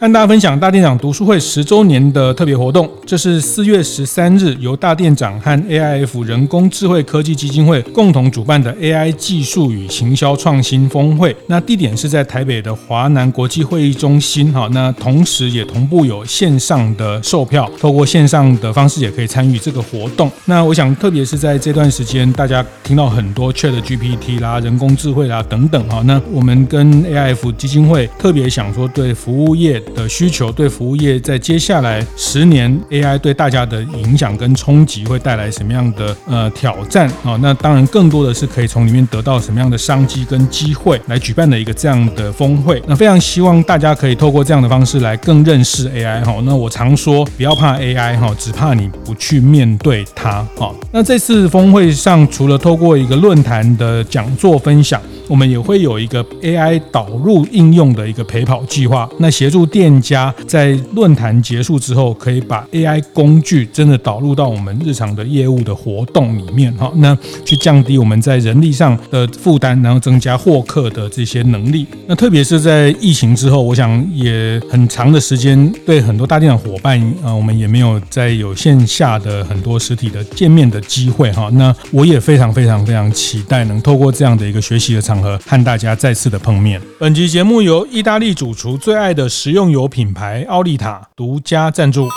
跟大家分享大店长读书会十周年的特别活动，这是四月十三日由大店长和 AIF 人工智慧科技基金会共同主办的 AI 技术与行销创新峰会。那地点是在台北的华南国际会议中心。哈，那同时也同步有线上的售票，透过线上的方式也可以参与这个活动。那我想，特别是在这段时间，大家听到很多 ChatGPT 啦、人工智慧啦等等。哈，那我们跟 AIF 基金会特别想说，对服务业。的需求，对服务业在接下来十年 AI 对大家的影响跟冲击会带来什么样的呃挑战啊？那当然更多的是可以从里面得到什么样的商机跟机会来举办的一个这样的峰会。那非常希望大家可以透过这样的方式来更认识 AI 哈。那我常说不要怕 AI 哈，只怕你不去面对它哈。那这次峰会上除了透过一个论坛的讲座分享，我们也会有一个 AI 导入应用的一个陪跑计划，那协助店家在论坛结束之后，可以把 AI 工具真的导入到我们日常的业务的活动里面哈，那去降低我们在人力上的负担，然后增加获客的这些能力。那特别是在疫情之后，我想也很长的时间，对很多大店的伙伴啊，我们也没有再有线下的很多实体的见面的机会哈。那我也非常非常非常期待能透过这样的一个学习的场。合和大家再次的碰面。本集节目由意大利主厨最爱的食用油品牌奥利塔独家赞助。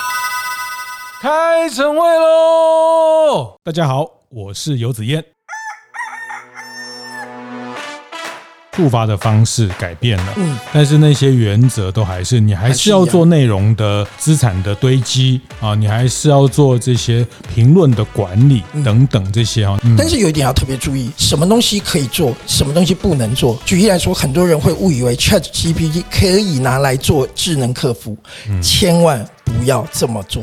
开晨会喽！大家好，我是游子彦。触发的方式改变了，嗯，但是那些原则都还是，你还是要做内容的资产的堆积啊，你还是要做这些评论的管理等等这些啊。但是有一点要特别注意，什么东西可以做，什么东西不能做。举例来说，很多人会误以为 ChatGPT 可以拿来做智能客服，千万不要这么做。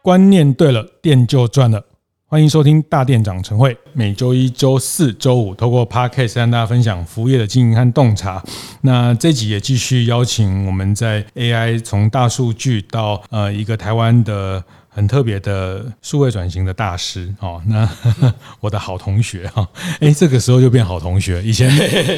观念对了，店就赚了。欢迎收听大店长晨会，每周一、周四、周五，透过 Podcast 跟大家分享服务业的经营和洞察。那这集也继续邀请我们在 AI 从大数据到呃一个台湾的。很特别的数位转型的大师哦，那 我的好同学哈，哎，这个时候就变好同学，以前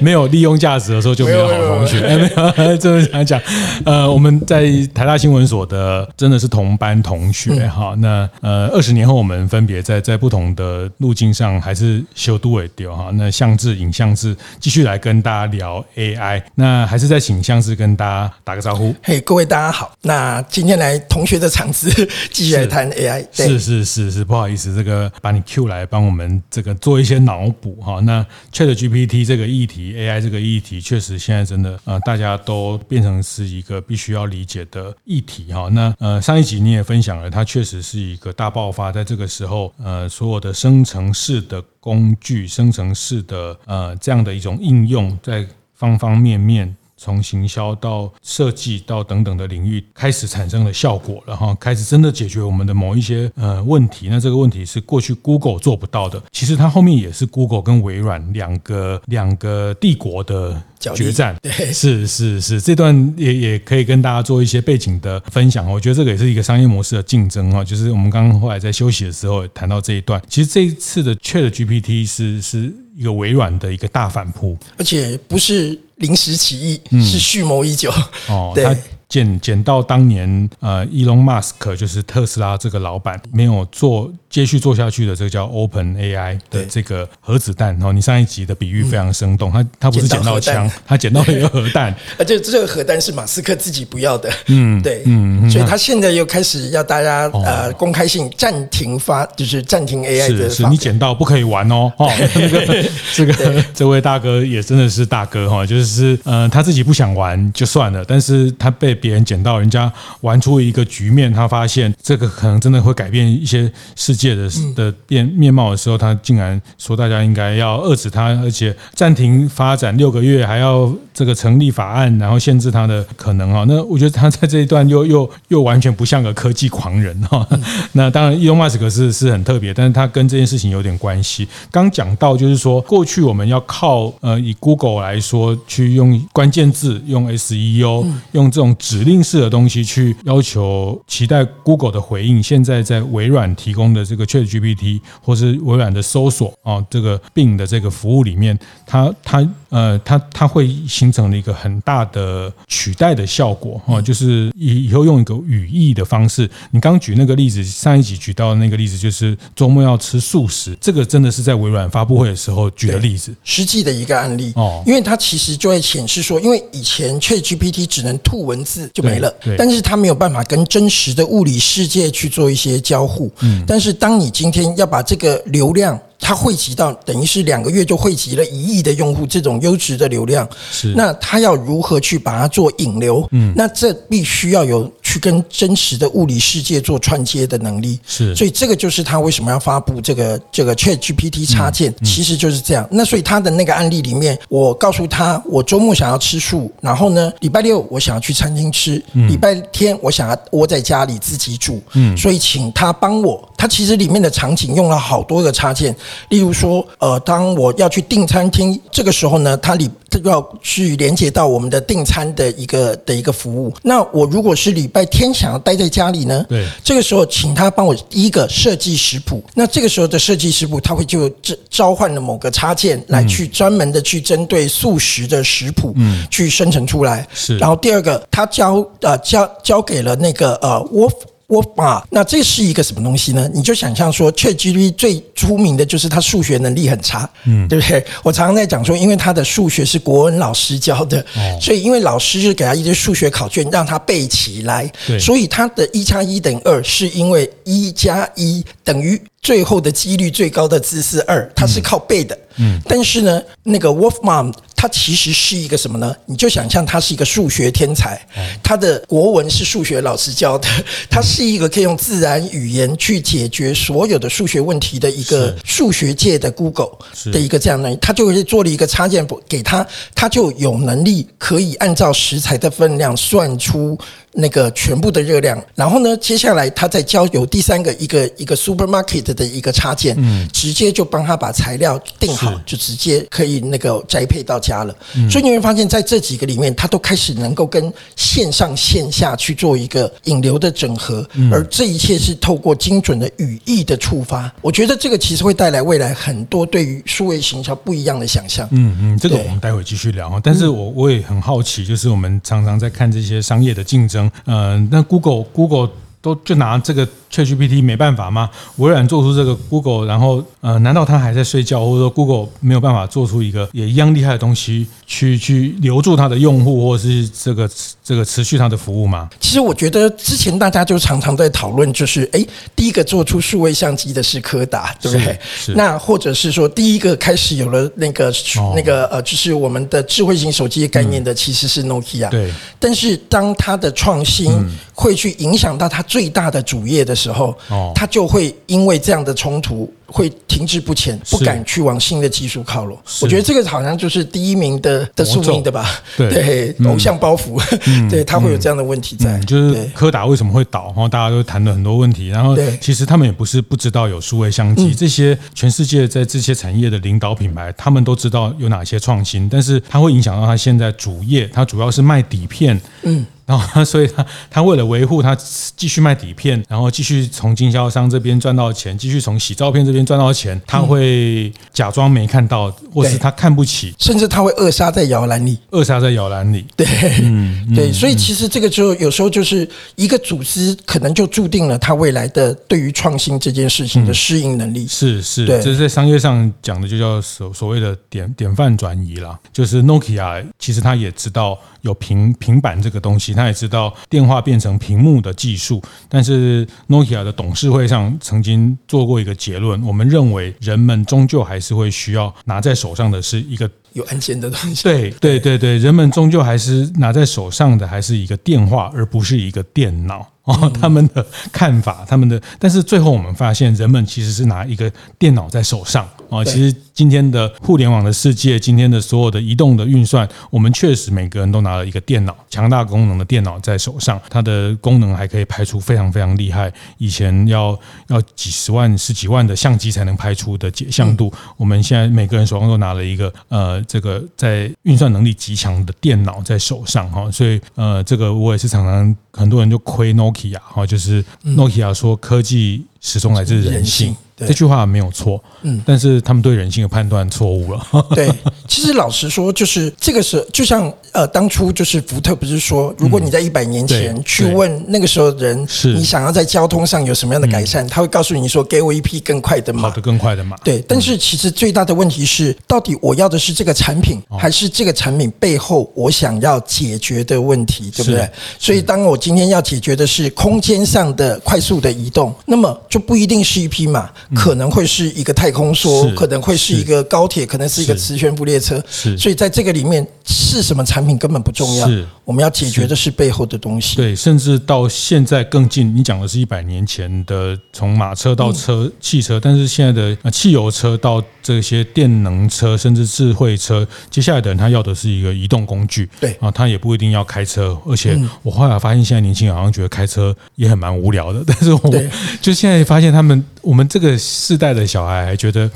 没有利用价值的时候就没有好同学，哎，没有，这么想讲，呃，我们在台大新闻所的真的是同班同学哈，那呃，二十年后我们分别在在不同的路径上还是修都尾丢哈，那相志影像志继续来跟大家聊 AI，那还是在请相志跟大家打个招呼，嘿，各位大家好，那今天来同学的场子，继续来。谈 AI 是是是是，不好意思，这个把你 Q 来帮我们这个做一些脑补哈。那 ChatGPT 这个议题，AI 这个议题，确实现在真的呃，大家都变成是一个必须要理解的议题哈。那呃，上一集你也分享了，它确实是一个大爆发，在这个时候呃，所有的生成式的工具、生成式的呃这样的一种应用，在方方面面。从行销到设计到等等的领域开始产生了效果然后，开始真的解决我们的某一些呃问题。那这个问题是过去 Google 做不到的，其实它后面也是 Google 跟微软两个两个帝国的决战。对，是是是，这段也也可以跟大家做一些背景的分享。我觉得这个也是一个商业模式的竞争哈，就是我们刚刚后来在休息的时候谈到这一段。其实这一次的 ChatGPT 是是一个微软的一个大反扑，而且不是。临时起意是蓄谋已久，嗯，哦，对。捡捡到当年呃，伊隆马斯克就是特斯拉这个老板没有做接续做下去的这个叫 Open AI 的这个核子弹。然后你上一集的比喻非常生动，他他不是捡到枪，他捡到了一个核弹，而且这个核弹是马斯克自己不要的。嗯，对，嗯，所以他现在又开始要大家呃公开性暂停发，就是暂停 AI 的。是，是你捡到不可以玩哦。哦，那个这个这位大哥也真的是大哥哈，就是呃他自己不想玩就算了，但是他被。别人捡到人家玩出一个局面，他发现这个可能真的会改变一些世界的的变面貌的时候，他竟然说大家应该要遏制他，而且暂停发展六个月，还要这个成立法案，然后限制他的可能哈。那我觉得他在这一段又 又又完全不像个科技狂人哈。那当然，伊隆马斯克是是很特别，但是他跟这件事情有点关系。刚讲到就是说，过去我们要靠呃以 Google 来说，去用关键字，用 SEO，用这种。指令式的东西去要求期待 Google 的回应，现在在微软提供的这这个 ChatGPT 或是微软的搜索啊，这个 Bing 的这个服务里面，它它呃它它会形成了一个很大的取代的效果啊，就是以以后用一个语义的方式。你刚举那个例子，上一集举到的那个例子，就是周末要吃素食，这个真的是在微软发布会的时候举的例子，实际的一个案例哦。因为它其实就会显示说，因为以前 ChatGPT 只能吐文字就没了，对但是它没有办法跟真实的物理世界去做一些交互。嗯，但是当你今天要把这个流量，它汇集到等于是两个月就汇集了一亿的用户，这种优质的流量，是那它要如何去把它做引流？嗯，那这必须要有去跟真实的物理世界做串接的能力。是，所以这个就是他为什么要发布这个这个 ChatGPT 插件，其实就是这样。那所以他的那个案例里面，我告诉他，我周末想要吃素，然后呢，礼拜六我想要去餐厅吃，礼拜天我想要窝在家里自己煮。嗯，所以请他帮我。他其实里面的场景用了好多个插件。例如说，呃，当我要去订餐厅，这个时候呢，他里它要去连接到我们的订餐的一个的一个服务。那我如果是礼拜天想要待在家里呢，对，这个时候请他帮我第一个设计食谱。那这个时候的设计食谱，他会就召召唤了某个插件来去专门的去针对素食的食谱，嗯，去生成出来。是，然后第二个，他交呃交交给了那个呃我。我啊，那这是一个什么东西呢？你就想象说，ChatGPT 最出名的就是它数学能力很差，嗯，对不对？我常常在讲说，因为他的数学是国文老师教的，所以因为老师就给他一些数学考卷让他背起来，所以他的一加一等于二，是因为一加一等于最后的几率最高的字是二，他是靠背的，嗯，但是呢，那个 Wolfram。他其实是一个什么呢？你就想象他是一个数学天才，他的国文是数学老师教的，他是一个可以用自然语言去解决所有的数学问题的一个数学界的 Google 的一个这样的，他就会做了一个插件给他，他就有能力可以按照食材的分量算出。那个全部的热量，然后呢，接下来他再交由第三个一个一个 supermarket 的一个插件，嗯，直接就帮他把材料定好，就直接可以那个宅配到家了。所以你会发现在这几个里面，他都开始能够跟线上线下去做一个引流的整合，而这一切是透过精准的语义的触发。我觉得这个其实会带来未来很多对于数位行销不一样的想象。嗯嗯，这个我们待会继续聊啊。但是我我也很好奇，就是我们常常在看这些商业的竞争。嗯，那 Google Google 都就拿这个。ChatGPT 没办法吗？微软做出这个 Google，然后呃，难道他还在睡觉，或者说 Google 没有办法做出一个也一样厉害的东西，去去留住他的用户，或者是这个这个持续他的服务吗？其实我觉得之前大家就常常在讨论，就是哎，第一个做出数位相机的是柯达，对不对？是。那或者是说，第一个开始有了那个、哦、那个呃，就是我们的智慧型手机的概念的，其实是 Nokia。对。但是当它的创新会去影响到它最大的主业的时候，哦，他就会因为这样的冲突。会停滞不前，不敢去往新的技术靠拢。我觉得这个好像就是第一名的的宿命的吧？对，对偶像包袱，嗯、对他会有这样的问题在。就是柯达为什么会倒？然后，大家都谈了很多问题。然后，其实他们也不是不知道有数位相机这些，全世界在这些产业的领导品牌，他们都知道有哪些创新，但是它会影响到他现在主业，它主要是卖底片。嗯。然后，所以他他为了维护他继续卖底片，然后继续从经销商这边赚到钱，继续从洗照片这边赚到钱，他会假装没看到，或是他看不起，甚至他会扼杀在摇篮里，扼杀在摇篮里。对，嗯，对，所以其实这个就有时候就是一个组织可能就注定了他未来的对于创新这件事情的适应能力。是是，这是在商业上讲的，就叫所所谓的典典范转移啦。就是 Nokia 其实他也知道有平平板这个东西。他也知道电话变成屏幕的技术，但是 Nokia 的董事会上曾经做过一个结论：我们认为人们终究还是会需要拿在手上的是一个有按键的东西。对对对对，人们终究还是拿在手上的还是一个电话，而不是一个电脑。哦，他们的看法，他们的，但是最后我们发现，人们其实是拿一个电脑在手上哦。其实今天的互联网的世界，今天的所有的移动的运算，我们确实每个人都拿了一个电脑，强大功能的电脑在手上，它的功能还可以拍出非常非常厉害，以前要要几十万、十几万的相机才能拍出的解像度，我们现在每个人手上都拿了一个呃，这个在运算能力极强的电脑在手上哈，所以呃，这个我也是常常很多人就亏 Nokia 哈，就是 Nokia 说科技始终来自人性。这句话没有错，嗯，但是他们对人性的判断错误了。对，其实老实说，就是这个是就像呃，当初就是福特不是说，如果你在一百年前去问那个时候的人，是。你想要在交通上有什么样的改善，他会告诉你说，给我一匹更快的马，跑得更快的马。对，但是其实最大的问题是，到底我要的是这个产品，还是这个产品背后我想要解决的问题，对不对？所以，当我今天要解决的是空间上的快速的移动，那么就不一定是一匹马。可能会是一个太空梭，可能会是一个高铁，可能是一个磁悬浮列车。是，所以在这个里面是什么产品根本不重要。我们要解决的是背后的东西。对，甚至到现在更近，你讲的是一百年前的从马车到车汽车，但是现在的汽油车到这些电能车，甚至智慧车，接下来的人他要的是一个移动工具。对啊，他也不一定要开车，而且我后来发现，现在年轻人好像觉得开车也很蛮无聊的。但是我就现在发现他们，我们这个世代的小孩还觉得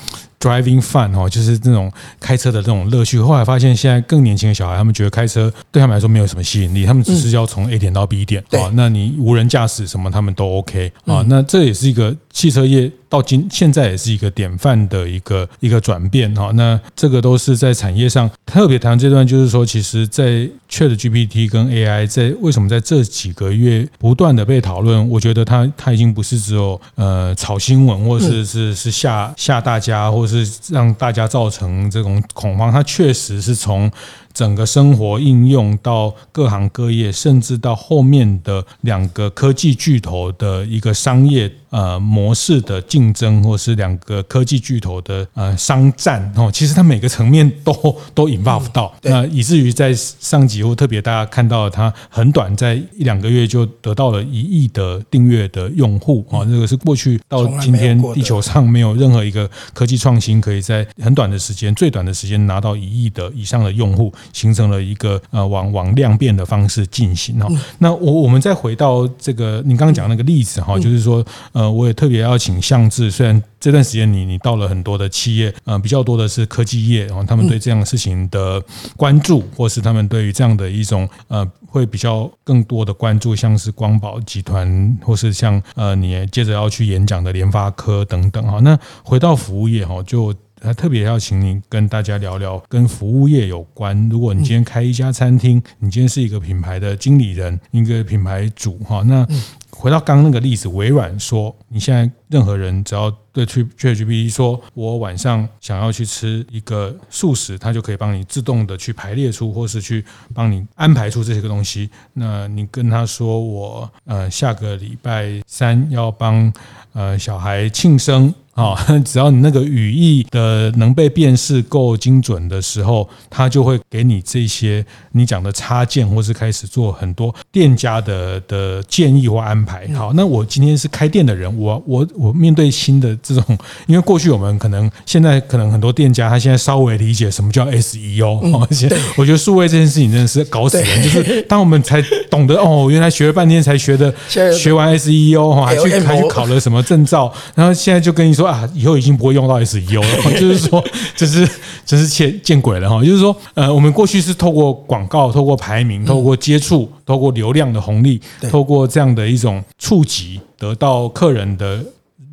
driving fun 哦，就是那种开车的这种乐趣。后来发现，现在更年轻的小孩，他们觉得开车对他们来说没有什么吸引力，他们只是要从 A 点到 B 点啊。那你无人驾驶什么，他们都 OK 啊。那这也是一个汽车业。到今现在也是一个典范的一个一个转变哈，那这个都是在产业上特别谈这段，就是说，其实，在 ChatGPT 跟 AI 在为什么在这几个月不断的被讨论，我觉得它它已经不是只有呃炒新闻，或是是是吓吓大家，或是是让大家造成这种恐慌，它确实是从。整个生活应用到各行各业，甚至到后面的两个科技巨头的一个商业呃模式的竞争，或是两个科技巨头的呃商战哦，其实它每个层面都 都 involve 到，那以至于在上集或特别大家看到它很短，在一两个月就得到了一亿的订阅的用户啊，这个是过去到今天地球上没有任何一个科技创新可以在很短的时间、最短的时间拿到一亿的以上的用户。形成了一个呃往往量变的方式进行哈，那我我们再回到这个你刚刚讲那个例子哈，就是说呃我也特别要请向志，虽然这段时间你你到了很多的企业，呃比较多的是科技业，然后他们对这样的事情的关注，或是他们对于这样的一种呃会比较更多的关注，像是光宝集团，或是像呃你接着要去演讲的联发科等等哈，那回到服务业哈就。他特别要请您跟大家聊聊跟服务业有关。如果你今天开一家餐厅，你今天是一个品牌的经理人，一个品牌主哈，那回到刚刚那个例子，微软说，你现在任何人只要对 ChatGPT 说，我晚上想要去吃一个素食，它就可以帮你自动的去排列出，或是去帮你安排出这些个东西。那你跟他说，我呃下个礼拜三要帮呃小孩庆生。啊，只要你那个语义的能被辨识够精准的时候，它就会给你这些你讲的插件，或是开始做很多店家的的建议或安排。好，那我今天是开店的人，我我我面对新的这种，因为过去我们可能现在可能很多店家他现在稍微理解什么叫 SEO，而且我觉得数位这件事情真的是搞死人，就是当我们才懂得哦，原来学了半天才学的，学完 SEO 哈，还去还去考了什么证照，然后现在就跟你说。啊，以后已经不会用到 SEO 了，就是说，这是这是见见鬼了哈！就是说，呃，我们过去是透过广告、透过排名、透过接触、透过流量的红利、透过这样的一种触及，得到客人的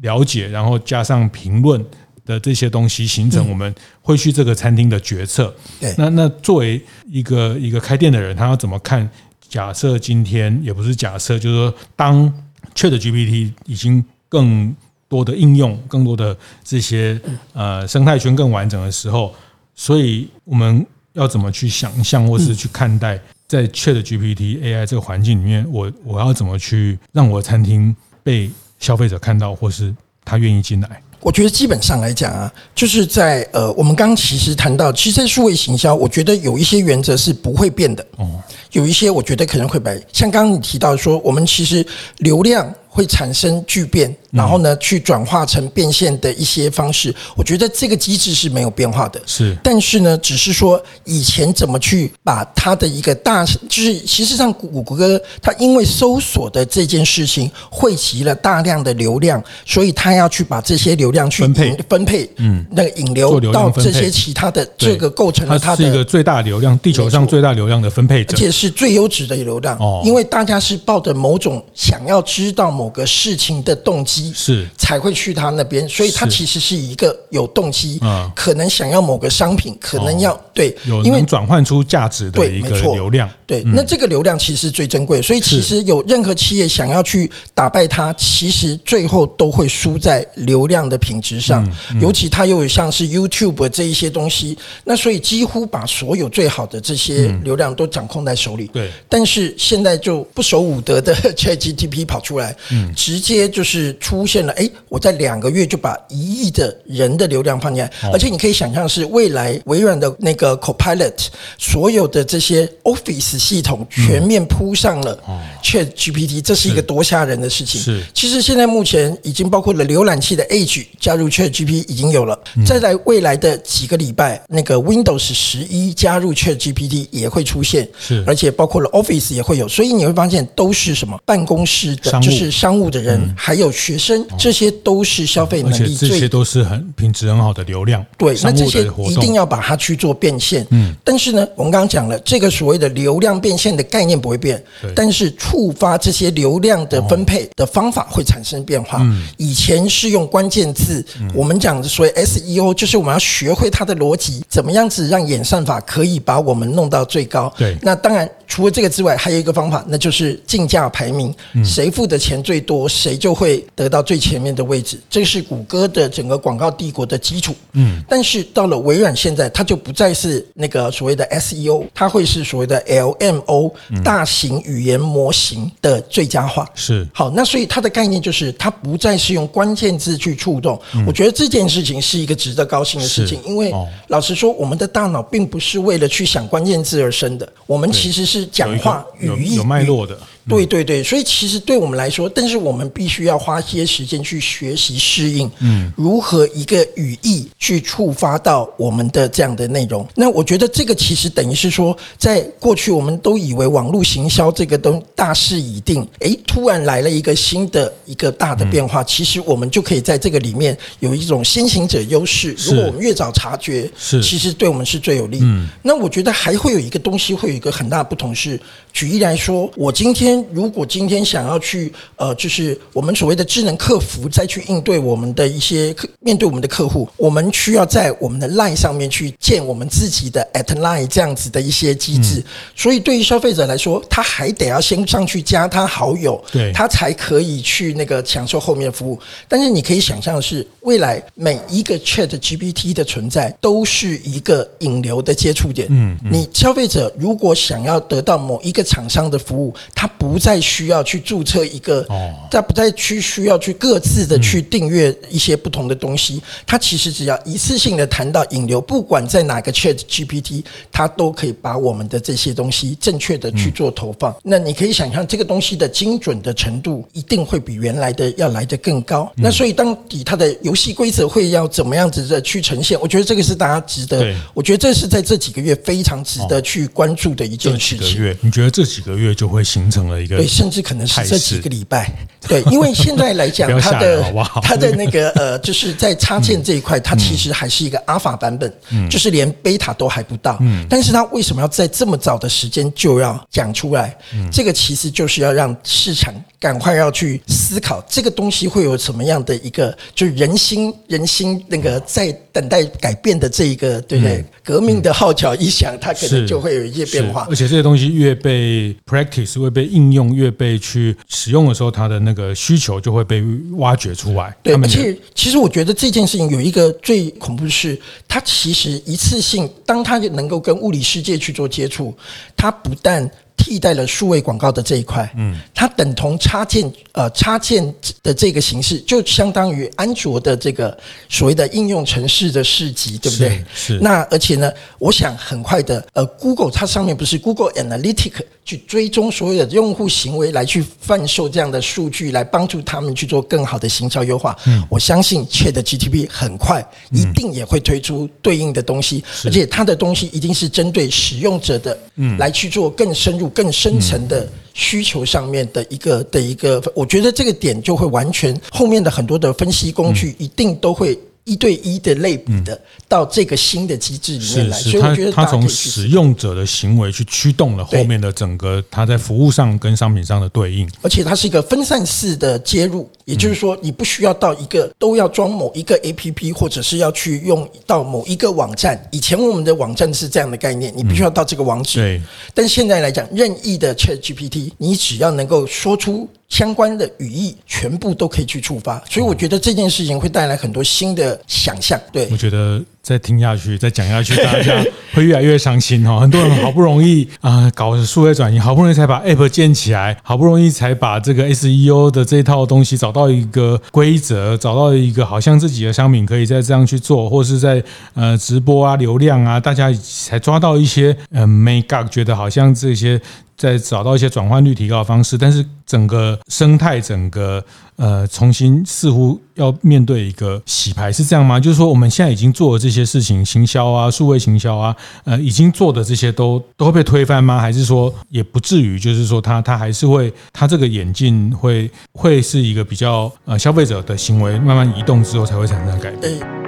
了解，然后加上评论的这些东西，形成我们会去这个餐厅的决策。那那作为一个一个开店的人，他要怎么看？假设今天也不是假设，就是说，当 ChatGPT 已经更多的应用，更多的这些呃生态圈更完整的时候，所以我们要怎么去想象，或是去看待在 ChatGPT AI 这个环境里面，我我要怎么去让我的餐厅被消费者看到，或是他愿意进来？我觉得基本上来讲啊，就是在呃，我们刚刚其实谈到，其实在数位行销，我觉得有一些原则是不会变的。哦，有一些我觉得可能会变，像刚刚你提到说，我们其实流量会产生巨变，然后呢去转化成变现的一些方式。我觉得这个机制是没有变化的。是，但是呢，只是说以前怎么去把它的一个大，就是其实上谷歌它因为搜索的这件事情汇集了大量的流量，所以它要去把这些流量去分配分配，嗯，那个引流到这些其他的这个构成了它是一个最大流量，地球上最大流量的分配者，而且是最优质的流量。哦，因为大家是抱着某种想要知道某个事情的动机，是。才会去他那边，所以他其实是一个有动机，嗯，可能想要某个商品，可能要对，因为转换出价值的一个流量，对，那这个流量其实最珍贵，所以其实有任何企业想要去打败它，其实最后都会输在流量的品质上，尤其它又有像是 YouTube 这一些东西，那所以几乎把所有最好的这些流量都掌控在手里，对，但是现在就不守武德的 ChatGPT 跑出来，嗯，直接就是出现了，哎，我在两个月就把一亿的人的流量放进来，而且你可以想象是未来微软的那个 Copilot，所有的这些 Office 系统全面铺上了 ChatGPT，这是一个多吓人的事情。是，其实现在目前已经包括了浏览器的 Edge 加入 ChatGPT 已经有了，再来未来的几个礼拜，那个 Windows 十一加入 ChatGPT 也会出现，是，而且包括了 Office 也会有，所以你会发现都是什么？办公室的，就是商务的人，还有学生，这些都是消费能力最，这些都是很品质很好的流量。对，那这些一定要把它去做变现。嗯，但是呢，我们刚刚讲了，这个所谓的流量变现的概念不会变，但是触发这些流量的分配的方法会产生变化。嗯，以前是用关键字，我们讲的所谓 SEO，就是我们要学会它的逻辑，怎么样子让演算法可以把我们弄到最高。对，那当然除了这个之外，还有一个方法，那就是竞价排名，谁付的钱最多，谁就会得到最前面的位置。这是谷歌的整个广告帝国的基础。嗯，但是到了微软现在，它就不再是那个所谓的 SEO，它会是所谓的 LMO 大型语言模型的最佳化。是。好，那所以它的概念就是它不再是用关键字去触动。我觉得这件事情是一个值得高兴的事情，因为老实说，我们的大脑并不是为了去想关键字而生的，我们其实是讲话语义有脉络的。对对对，所以其实对我们来说，但是我们必须要花些时间去学习适应，嗯，如何一个语义去触发到我们的这样的内容。那我觉得这个其实等于是说，在过去我们都以为网络行销这个东大势已定，诶，突然来了一个新的一个大的变化，其实我们就可以在这个里面有一种先行者优势。如果我们越早察觉，是其实对我们是最有利。嗯，那我觉得还会有一个东西会有一个很大的不同是，举例来说，我今天。如果今天想要去呃，就是我们所谓的智能客服，再去应对我们的一些客，面对我们的客户，我们需要在我们的 Line 上面去建我们自己的 at Line 这样子的一些机制。所以对于消费者来说，他还得要先上去加他好友，对，他才可以去那个享受后面的服务。但是你可以想象的是，未来每一个 Chat GPT 的存在都是一个引流的接触点。嗯，你消费者如果想要得到某一个厂商的服务，他不再需要去注册一个，他不再去需要去各自的去订阅一些不同的东西，他其实只要一次性的谈到引流，不管在哪个 Chat GPT，他都可以把我们的这些东西正确的去做投放。那你可以想象，这个东西的精准的程度一定会比原来的要来得更高。那所以，当底它的游戏规则会要怎么样子的去呈现？我觉得这个是大家值得，我觉得这是在这几个月非常值得去关注的一件事情。这几个月，你觉得这几个月就会形成了一个？对，甚至可能是这几个礼拜。对，因为现在来讲，它的 它的那个呃，就是在插件这一块，它其实还是一个阿法版本，就是连贝塔都还不到。嗯但是它为什么要在这么早的时间就要讲出来？这个其实就是要让市场赶快要去思考，这个东西会有什么样的一个，就是人心人心那个在等待改变的这一个，对不对？革命的号角一响，它可能就会有一些变化。而且这些东西越被 practice，会被应用，越被去使用的时候，它的那个需求就会被挖掘出来。对，而且其实我觉得这件事情有一个最恐怖的是，它其实一次性，当它能够跟物理世界去做接触，它不但替代了数位广告的这一块，嗯，它等同插件，呃，插件的这个形式，就相当于安卓的这个所谓的应用城市的市集，对不对？是。是那而且呢，我想很快的，呃，Google 它上面不是 Google Analytics 去追踪所有的用户行为，来去贩售这样的数据，来帮助他们去做更好的行销优化。嗯，我相信 ChatGPT 很快一定也会推出对应的东西，嗯、而且它的东西一定是针对使用者的，嗯，来去做更深入。更深层的需求上面的一个的一个，我觉得这个点就会完全后面的很多的分析工具一定都会。一对一的类比的到这个新的机制里面来，所以我觉得它从使用者的行为去驱动了后面的整个它在服务上跟商品上的对应，而且它是一个分散式的接入，也就是说你不需要到一个都要装某一个 APP 或者是要去用到某一个网站。以前我们的网站是这样的概念，你必须要到这个网址。对，但现在来讲，任意的 ChatGPT，你只要能够说出。相关的语义全部都可以去触发，所以我觉得这件事情会带来很多新的想象。对，我觉得再听下去，再讲下去，大家会越来越伤心哈。很多人好不容易啊搞数位转型，好不容易才把 App 建起来，好不容易才把这个 SEO 的这套东西找到一个规则，找到一个好像自己的商品可以再这样去做，或是在呃直播啊流量啊，大家才抓到一些呃 make up，觉得好像这些。在找到一些转换率提高的方式，但是整个生态，整个呃重新似乎要面对一个洗牌，是这样吗？就是说我们现在已经做的这些事情，行销啊、数位行销啊，呃，已经做的这些都都会被推翻吗？还是说也不至于？就是说他他还是会，他这个眼镜会会是一个比较呃消费者的行为慢慢移动之后才会产生改变。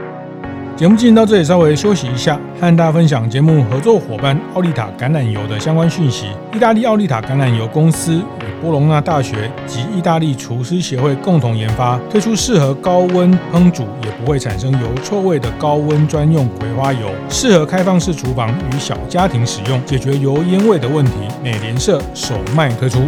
节目进行到这里，稍微休息一下，和大家分享节目合作伙伴奥利塔橄榄油的相关讯息。意大利奥利塔橄榄油公司与波隆纳大学及意大利厨师协会共同研发，推出适合高温烹煮也不会产生油臭味的高温专用葵花油，适合开放式厨房与小家庭使用，解决油烟味的问题。美联社首卖推出。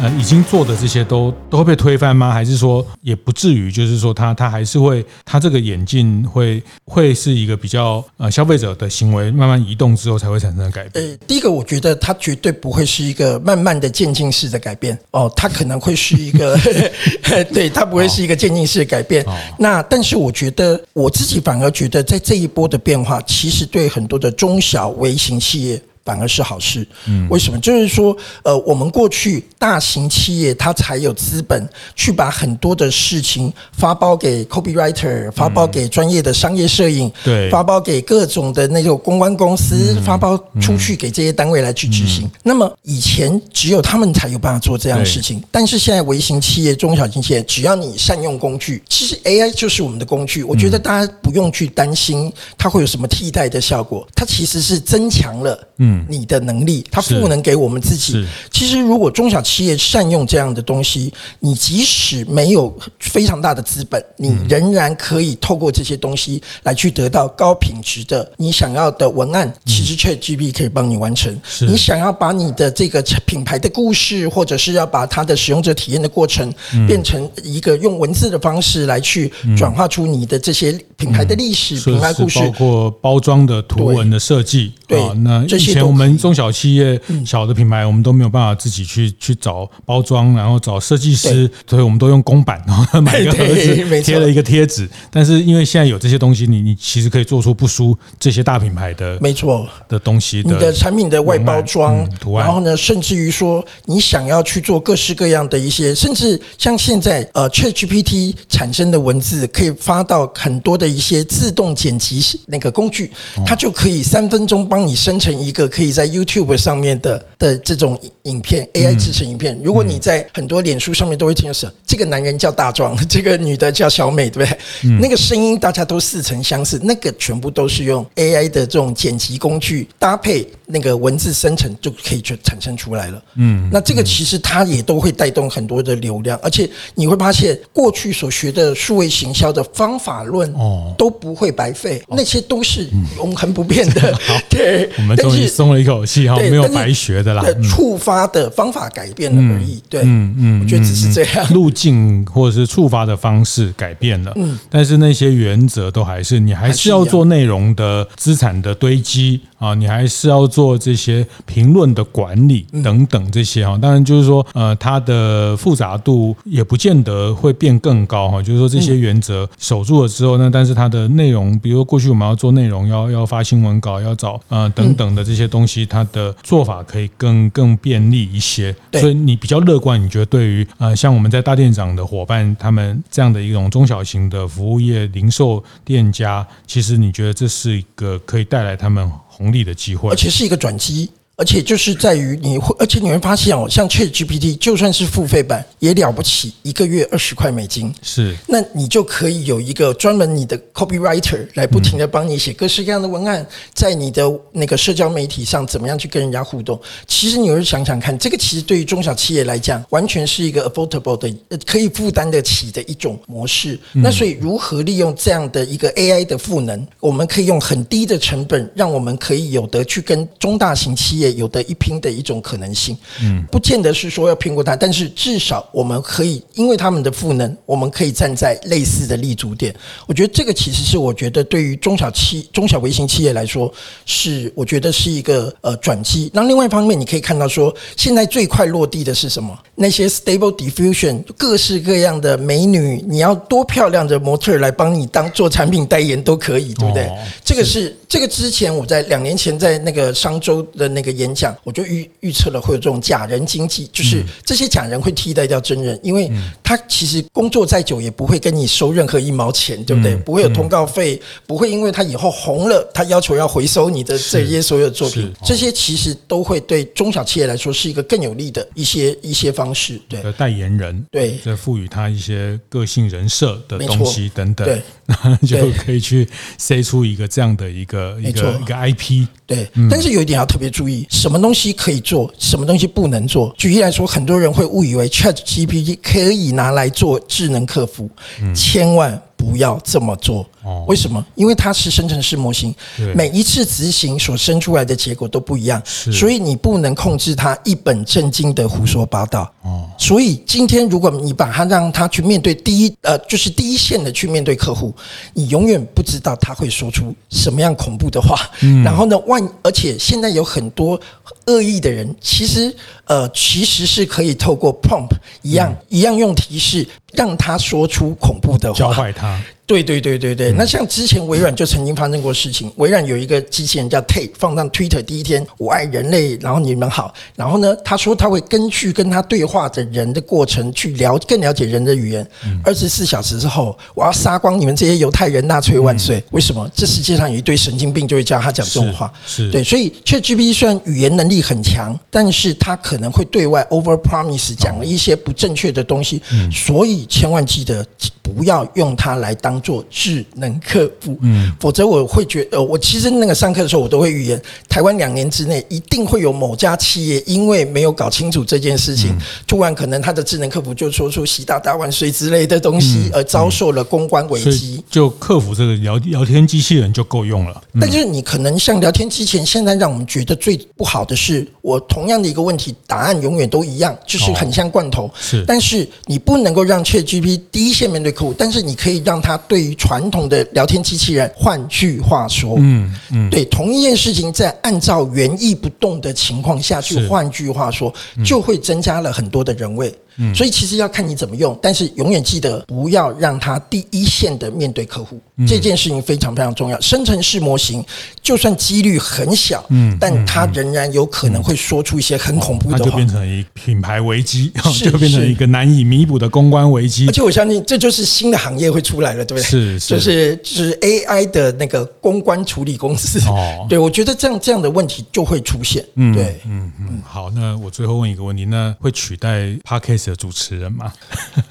呃，已经做的这些都都会被推翻吗？还是说也不至于？就是说，它它还是会，它这个演进会会是一个比较呃消费者的行为慢慢移动之后才会产生的改变。呃，第一个，我觉得它绝对不会是一个慢慢的渐进式的改变哦，它可能会是一个，对，它不会是一个渐进式的改变。那但是我觉得我自己反而觉得，在这一波的变化，其实对很多的中小微型企业。反而是好事，嗯，为什么？就是说，呃，我们过去大型企业它才有资本去把很多的事情发包给 copywriter，发包给专业的商业摄影，对，发包给各种的那种公关公司，发包出去给这些单位来去执行。那么以前只有他们才有办法做这样的事情，但是现在微型企业、中小型企业，只要你善用工具，其实 AI 就是我们的工具。我觉得大家不用去担心它会有什么替代的效果，它其实是增强了，嗯。你的能力，它赋能给我们自己。其实，如果中小企业善用这样的东西，你即使没有非常大的资本，你仍然可以透过这些东西来去得到高品质的你想要的文案。其实，ChatGPT 可以帮你完成。你想要把你的这个品牌的故事，或者是要把它的使用者体验的过程，变成一个用文字的方式来去转化出你的这些品牌的历史、品牌故事，包括包装的图文的设计。对，那这些。我们中小企业、小的品牌，我们都没有办法自己去去找包装，然后找设计师，所以我们都用公版，然后买一个 盒子，贴了一个贴纸。但是因为现在有这些东西，你你其实可以做出不输这些大品牌的，没错的东西。你的产品的外包装、图案，然后呢，甚至于说你想要去做各式各样的一些，甚至像现在呃，ChatGPT 产生的文字可以发到很多的一些自动剪辑那个工具，它就可以三分钟帮你生成一个。可以在 YouTube 上面的的这种影片，AI 制成影片。如果你在很多脸书上面都会听到是这个男人叫大壮，这个女的叫小美，对不对？那个声音大家都似曾相识，那个全部都是用 AI 的这种剪辑工具搭配那个文字生成就可以就产生出来了。嗯，那这个其实它也都会带动很多的流量，而且你会发现过去所学的数位行销的方法论哦都不会白费，那些都是永恒不变的。对，我们终于松了一口气哈，没有白学的啦。触发的方法改变了而已。对，嗯嗯，我觉得只是这样。路径或者是触发的方式改变了，嗯，但是那些原则都还是，你还是要做内容的资产的堆积啊，你还是要做。做这些评论的管理等等这些哈。当然就是说，呃，它的复杂度也不见得会变更高哈。就是说这些原则守住了之后，呢但是它的内容，比如说过去我们要做内容，要要发新闻稿，要找呃等等的这些东西，它的做法可以更更便利一些。所以你比较乐观，你觉得对于呃像我们在大店长的伙伴，他们这样的一种中小型的服务业零售店家，其实你觉得这是一个可以带来他们红利的机会，而且是一个转机。而且就是在于你会，而且你会发现哦，像 ChatGPT 就算是付费版也了不起，一个月二十块美金。是，那你就可以有一个专门你的 copywriter 来不停的帮你写各式各样的文案，在你的那个社交媒体上怎么样去跟人家互动。其实你会想想看，这个其实对于中小企业来讲，完全是一个 affordable 的，可以负担得起的一种模式。那所以如何利用这样的一个 AI 的赋能，我们可以用很低的成本，让我们可以有得去跟中大型企业。有的一拼的一种可能性，嗯，不见得是说要拼过他，但是至少我们可以因为他们的赋能，我们可以站在类似的立足点。我觉得这个其实是我觉得对于中小企、中小微型企业来说，是我觉得是一个呃转机。那另外一方面，你可以看到说，现在最快落地的是什么？那些 Stable Diffusion 各式各样的美女，你要多漂亮的模特来帮你当做产品代言都可以，对不对？这个是这个之前我在两年前在那个商周的那个。演讲，我就预预测了会有这种假人经济，就是这些假人会替代掉真人，因为他其实工作再久也不会跟你收任何一毛钱，对不对？不会有通告费，不会因为他以后红了，他要求要回收你的这些所有作品，这些其实都会对中小企业来说是一个更有利的一些一些方式。对，代言人，对，再赋予他一些个性人设的东西等等，对，就可以去塞出一个这样的一个一个一个 IP。对，但是有一点要特别注意。什么东西可以做，什么东西不能做？举例来说，很多人会误以为 ChatGPT 可以拿来做智能客服，千万不要这么做。为什么？因为它是生成式模型，每一次执行所生出来的结果都不一样，所以你不能控制它一本正经的胡说八道。哦所以今天如果你把它让它去面对第一呃，就是第一线的去面对客户，你永远不知道他会说出什么样恐怖的话。然后呢，万而且现在有很多恶意的人，其实呃其实是可以透过 prompt 一样一样用提示让他说出恐怖的话，教坏他。对对对对对，那像之前微软就曾经发生过事情，微软有一个机器人叫 Tate，放上 Twitter 第一天，我爱人类，然后你们好，然后呢，他说他会根据跟他对话的人的过程去了更了解人的语言，二十四小时之后，我要杀光你们这些犹太人，纳粹万岁！为什么？这世界上有一堆神经病就会教他讲这种话，是对，所以 ChatGPT 虽然语言能力很强，但是他可能会对外 over promise 讲了一些不正确的东西，所以千万记得不要用它来当。做智能客服，嗯，否则我会觉得，我其实那个上课的时候，我都会预言，台湾两年之内一定会有某家企业因为没有搞清楚这件事情，突然可能他的智能客服就说出“习大大万岁”之类的东西，而遭受了公关危机。就客服这个聊聊天机器人就够用了，但是你可能像聊天机器人，现在让我们觉得最不好的是，我同样的一个问题，答案永远都一样，就是很像罐头。是，但是你不能够让 ChatGPT 第一线面对客户，但是你可以让他。对于传统的聊天机器人，换句话说，嗯嗯，对，同一件事情在按照原意不动的情况下去，换句话说，就会增加了很多的人味。所以其实要看你怎么用，但是永远记得不要让它第一线的面对客户，这件事情非常非常重要。生成式模型就算几率很小，嗯，但它仍然有可能会说出一些很恐怖的话，它就变成一品牌危机，就变成一个难以弥补的公关危机。而且我相信这就是新的行业会出来了，对不对？是，就是就是 AI 的那个公关处理公司。哦，对，我觉得这样这样的问题就会出现。嗯，对，嗯嗯。好，那我最后问一个问题，那会取代是主持人吗？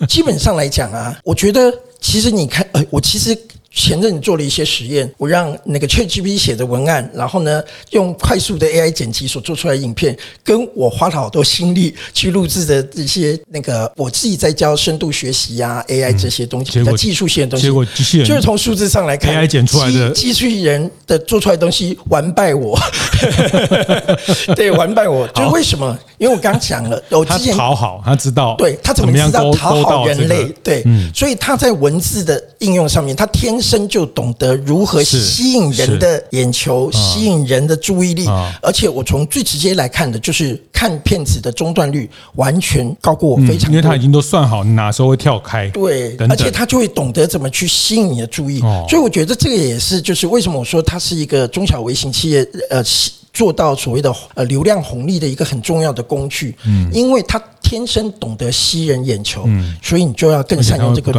基本上来讲啊，我觉得其实你看，呃，我其实。前阵子做了一些实验，我让那个 ChatGPT 写的文案，然后呢，用快速的 AI 剪辑所做出来的影片，跟我花了好多心力去录制的这些那个我自己在教深度学习呀、啊、AI 这些东西，比较技术性的东西，结果机器人就是从数字上来看，AI 剪出来的机器人的做出来的东西完败我，对，完败我，就是为什么？因为我刚讲了，我之前讨好他知道，对他怎么知道讨好人类？对，所以他在文字的应用上面，他天。天生就懂得如何吸引人的眼球，吸引人的注意力。而且我从最直接来看的，就是看片子的中断率完全高过我非常多，因为他已经都算好哪时候会跳开。对，而且他就会懂得怎么去吸引你的注意。所以我觉得这个也是，就是为什么我说它是一个中小微型企业，呃。做到所谓的呃流量红利的一个很重要的工具，嗯，因为它天生懂得吸人眼球，嗯，所以你就要更善用这个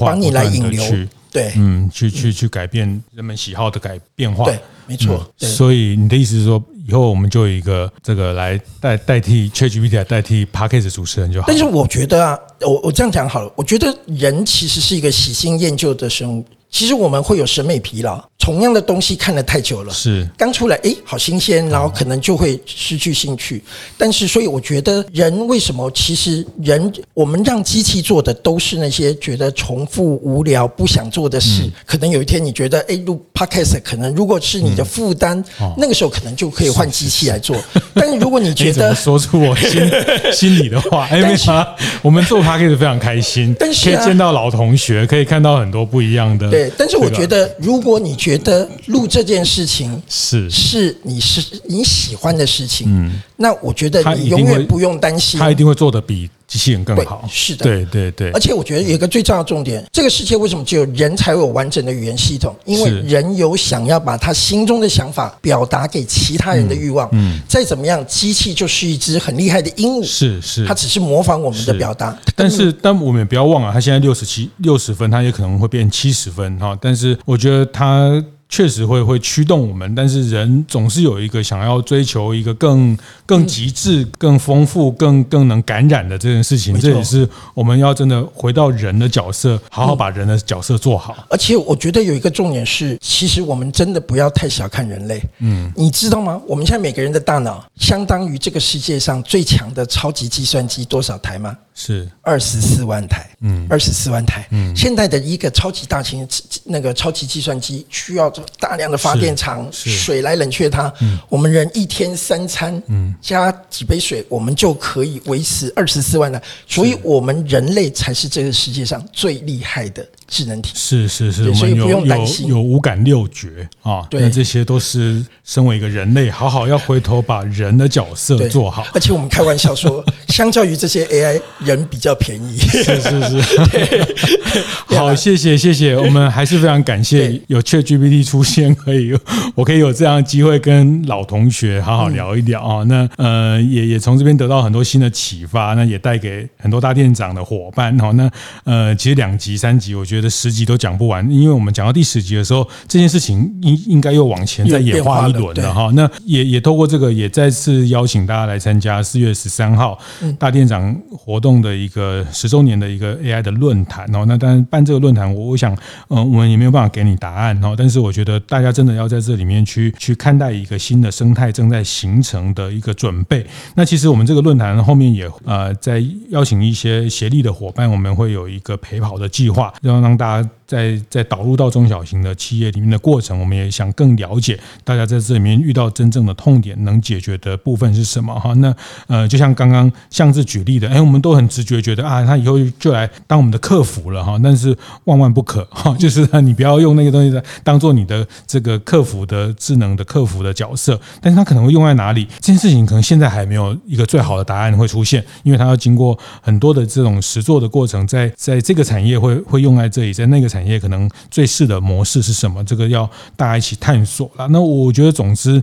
帮你来引流，对，嗯，去去去改变人们喜好的改变化，对，没错。所以你的意思是说，以后我们就有一个这个来代代替 ChatGPT 来代替 Podcast 主持人就好。但是我觉得啊，我我这样讲好了，我觉得人其实是一个喜新厌旧的生物。其实我们会有审美疲劳，同样的东西看了太久了，是刚出来，哎，好新鲜，然后可能就会失去兴趣。但是，所以我觉得人为什么？其实人我们让机器做的都是那些觉得重复、无聊、不想做的事。可能有一天你觉得，哎，录 Podcast 可能如果是你的负担，那个时候可能就可以换机器来做。但是如果你觉得 说出我心 心里的话，哎，没啥，我们做 Podcast 非常开心，但是可以见到老同学，可以看到很多不一样的。对，但是我觉得，如果你觉得录这件事情是。是你是你喜欢的事情，嗯，那我觉得你永远不用担心，他一定会做的比机器人更好。是的，对对对。而且我觉得有一个最重要的重点，这个世界为什么只有人才有完整的语言系统？因为人有想要把他心中的想法表达给其他人的欲望。嗯，再怎么样，机器就是一只很厉害的鹦鹉，是是，它只是模仿我们的表达。但是，但我们也不要忘了，它现在六十七六十分，它也可能会变七十分哈。但是，我觉得它。确实会会驱动我们，但是人总是有一个想要追求一个更更极致、更丰富、更更能感染的这件事情。这也是我们要真的回到人的角色，好好把人的角色做好。而且我觉得有一个重点是，其实我们真的不要太小看人类。嗯，你知道吗？我们现在每个人的大脑相当于这个世界上最强的超级计算机多少台吗？是。二十四万台，嗯，二十四万台，嗯，现在的一个超级大型那个超级计算机需要大量的发电厂、水来冷却它。嗯，我们人一天三餐，嗯，加几杯水，我们就可以维持二十四万台。所以，我们人类才是这个世界上最厉害的智能体。是是是，所以不用担心。有五感六觉啊，对，那这些都是身为一个人类，好好要回头把人的角色做好。而且我们开玩笑说，相较于这些 AI。人比较便宜，是是是，好，谢谢谢谢，我们还是非常感谢有 ChatGPT 出现，可以我可以有这样的机会跟老同学好好聊一聊啊。那呃，也也从这边得到很多新的启发，那也带给很多大店长的伙伴哈。那呃，其实两集三集，我觉得十集都讲不完，因为我们讲到第十集的时候，这件事情应应该又往前再演化一轮了哈。那也也透过这个，也再次邀请大家来参加四月十三号大店长活动。的一个十周年的一个 AI 的论坛哦，那当然办这个论坛，我我想，嗯，我们也没有办法给你答案哦，但是我觉得大家真的要在这里面去去看待一个新的生态正在形成的一个准备。那其实我们这个论坛后面也呃在邀请一些协力的伙伴，我们会有一个陪跑的计划，要让大家。在在导入到中小型的企业里面的过程，我们也想更了解大家在这里面遇到真正的痛点，能解决的部分是什么哈？那呃，就像刚刚像是举例的，哎，我们都很直觉觉得啊，他以后就来当我们的客服了哈。但是万万不可哈，就是你不要用那个东西当做你的这个客服的智能的客服的角色，但是它可能会用在哪里？这件事情可能现在还没有一个最好的答案会出现，因为它要经过很多的这种实做的过程，在在这个产业会会用在这里，在那个产业。可能最适的模式是什么？这个要大家一起探索了。那我觉得，总之，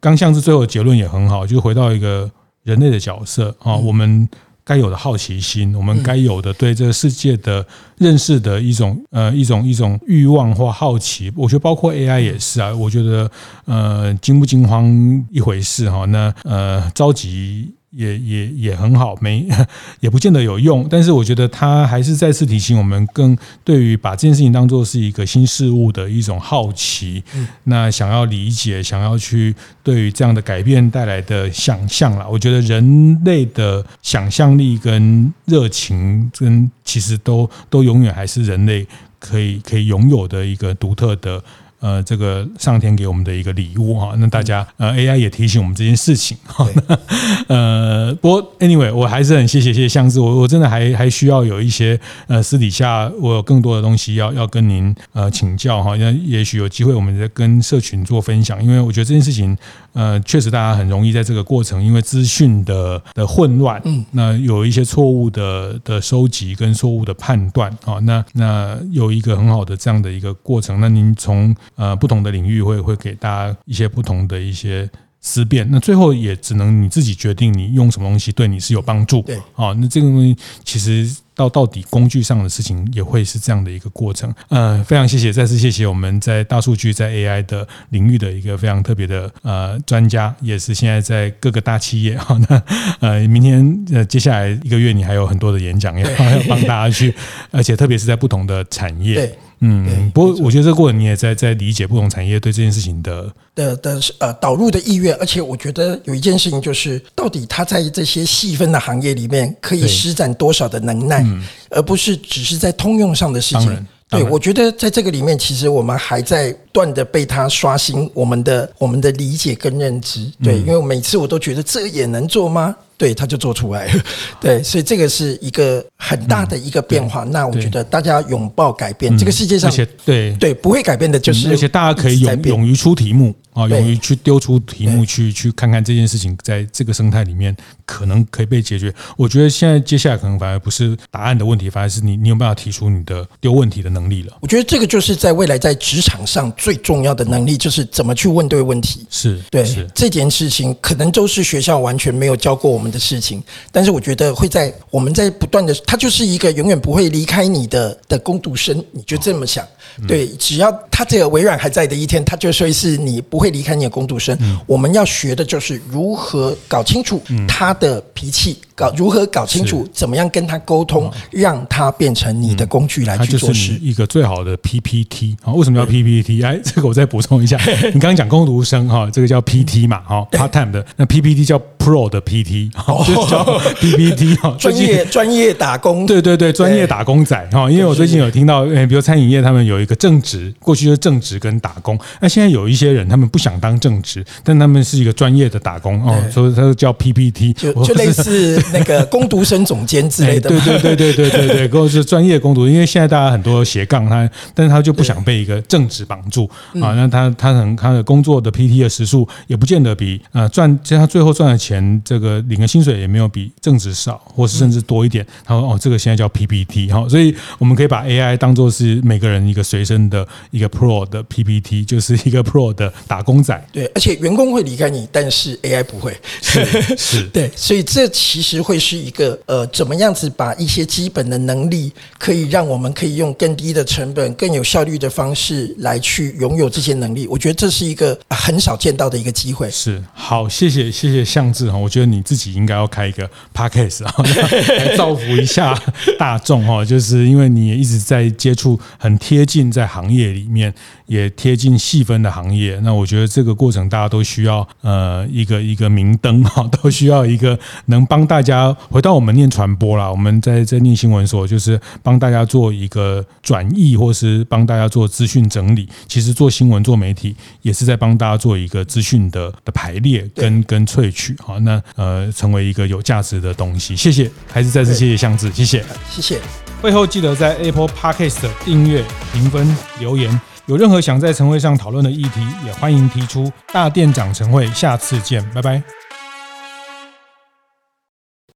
刚像是最后的结论也很好，就回到一个人类的角色啊，我们该有的好奇心，我们该有的对这个世界的认识的一种呃一种一种欲望或好奇。我觉得包括 AI 也是啊。我觉得呃惊不惊慌一回事哈，那呃着急。也也也很好，没 也不见得有用，但是我觉得他还是再次提醒我们，更对于把这件事情当做是一个新事物的一种好奇，那想要理解，想要去对于这样的改变带来的想象啦，我觉得人类的想象力跟热情，跟其实都都永远还是人类可以可以拥有的一个独特的。呃这个上天给我们的一个礼物哈。那大家呃 AI 也提醒我们这件事情哈。呃，不过 anyway 我还是很谢谢谢谢相志，我我真的还还需要有一些呃私底下我有更多的东西要要跟您呃请教哈。那也许有机会我们再跟社群做分享，因为我觉得这件事情呃确实大家很容易在这个过程，因为资讯的的混乱，嗯，那有一些错误的的收集跟错误的判断啊，那那有一个很好的这样的一个过程，那您从呃不同的领域会会给大家一些不同的一些思辨，那最后也只能你自己决定你用什么东西对你是有帮助，对，啊，那这个东西其实。到到底工具上的事情也会是这样的一个过程，呃，非常谢谢，再次谢谢我们在大数据在 AI 的领域的一个非常特别的呃专家，也是现在在各个大企业。哈，那呃明天呃接下来一个月你还有很多的演讲要要 帮大家去，而且特别是在不同的产业。嗯，不过我觉得这个过程你也在在理解不同产业对这件事情的的的呃导入的意愿，而且我觉得有一件事情就是，到底他在这些细分的行业里面可以施展多少的能耐，而不是只是在通用上的事情。对，我觉得在这个里面，其实我们还在不断的被它刷新我们的我们的理解跟认知。对，因为每次我都觉得这也能做吗？对，他就做出来了。对，所以这个是一个很大的一个变化。那我觉得大家拥抱改变，这个世界上，而且对对不会改变的就是，而且大家可以勇勇于出题目啊，勇于去丢出题目去去看看这件事情在这个生态里面可能可以被解决。我觉得现在接下来可能反而不是答案的问题，反而是你你有办法提出你的丢问题的能力了。我觉得这个就是在未来在职场上最重要的能力，就是怎么去问对问题。是对这件事情，可能都是学校完全没有教过我们的事情，但是我觉得会在我们在不断的，它就是一个永远不会离开你的的工读生，你就这么想。对，只要他这个微软还在的一天，他就会是你不会离开你的工读生。我们要学的就是如何搞清楚他的脾气，搞如何搞清楚怎么样跟他沟通，让他变成你的工具来去做事。一个最好的 PPT 啊，为什么叫 PPT？哎，这个我再补充一下，你刚刚讲工读生哈，这个叫 PT 嘛，哈，part time 的。那 PPT 叫 Pro 的 PT，就叫 PPT 哈，专业专业打工，对对对，专业打工仔哈。因为我最近有听到，比如餐饮业他们有一个正职，过去就是正职跟打工，那现在有一些人他们不想当正职，但他们是一个专业的打工哦，所以他就叫 PPT，就就类似那个攻读生总监之类的。对对对对对对对，或者是专业攻读，因为现在大家很多斜杠他，但是他就不想被一个正职绑住啊，那他他可能他的工作的 PT 的时数也不见得比呃赚，其实他最后赚的钱这个领的薪水也没有比正职少，或是甚至多一点。他说哦，这个现在叫 PPT 哈，所以我们可以把 AI 当做是每个人一个随身的一个 Pro 的 PPT，就是一个 Pro 的打工仔。对，而且员工会离开你，但是 AI 不会。是是，对，所以这其实会是一个呃，怎么样子把一些基本的能力，可以让我们可以用更低的成本、更有效率的方式来去拥有这些能力。我觉得这是一个很少见到的一个机会。是，好，谢谢谢谢向志哈，我觉得你自己应该要开一个 Podcast 啊，来造福一下大众哈，就是因为你也一直在接触，很贴近在行业里面，也贴近细分的行业。那我觉得这个过程大家都需要呃一个一个明灯哈，都需要一个能帮大家回到我们念传播啦，我们在在念新闻所就是帮大家做一个转译，或是帮大家做资讯整理。其实做新闻做媒体也是在帮大家做一个资讯的的排列跟跟萃取好。那呃成为一个有价值的东西。谢谢，还是再次谢谢相志，谢谢，谢谢。会后记得在 Apple Podcast 订阅、评分、留言。有任何想在晨会上讨论的议题，也欢迎提出。大店长晨会，下次见，拜拜。